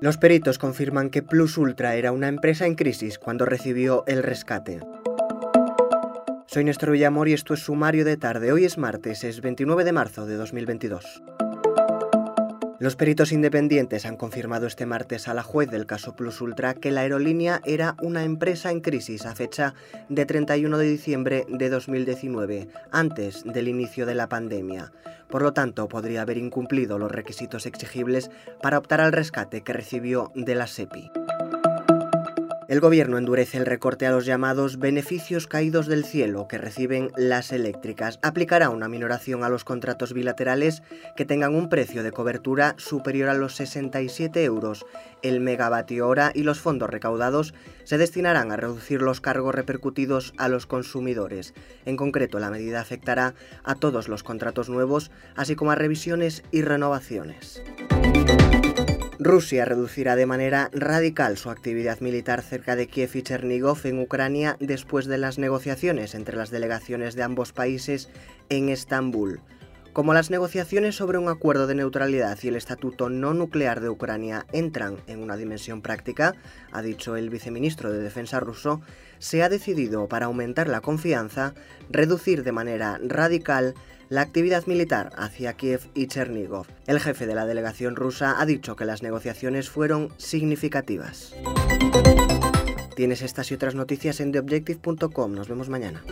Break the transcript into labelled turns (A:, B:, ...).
A: Los peritos confirman que Plus Ultra era una empresa en crisis cuando recibió el rescate. Soy Néstor Villamor y esto es Sumario de Tarde. Hoy es martes, es 29 de marzo de 2022. Los peritos independientes han confirmado este martes a la juez del caso Plus Ultra que la aerolínea era una empresa en crisis a fecha de 31 de diciembre de 2019, antes del inicio de la pandemia. Por lo tanto, podría haber incumplido los requisitos exigibles para optar al rescate que recibió de la SEPI. El gobierno endurece el recorte a los llamados beneficios caídos del cielo que reciben las eléctricas. Aplicará una minoración a los contratos bilaterales que tengan un precio de cobertura superior a los 67 euros el megavatio hora y los fondos recaudados se destinarán a reducir los cargos repercutidos a los consumidores. En concreto, la medida afectará a todos los contratos nuevos, así como a revisiones y renovaciones. Rusia reducirá de manera radical su actividad militar cerca de Kiev y Chernigov en Ucrania después de las negociaciones entre las delegaciones de ambos países en Estambul. Como las negociaciones sobre un acuerdo de neutralidad y el estatuto no nuclear de Ucrania entran en una dimensión práctica, ha dicho el viceministro de Defensa ruso, se ha decidido, para aumentar la confianza, reducir de manera radical la actividad militar hacia Kiev y Chernigov. El jefe de la delegación rusa ha dicho que las negociaciones fueron significativas. Tienes estas y otras noticias en theobjective.com. Nos vemos mañana.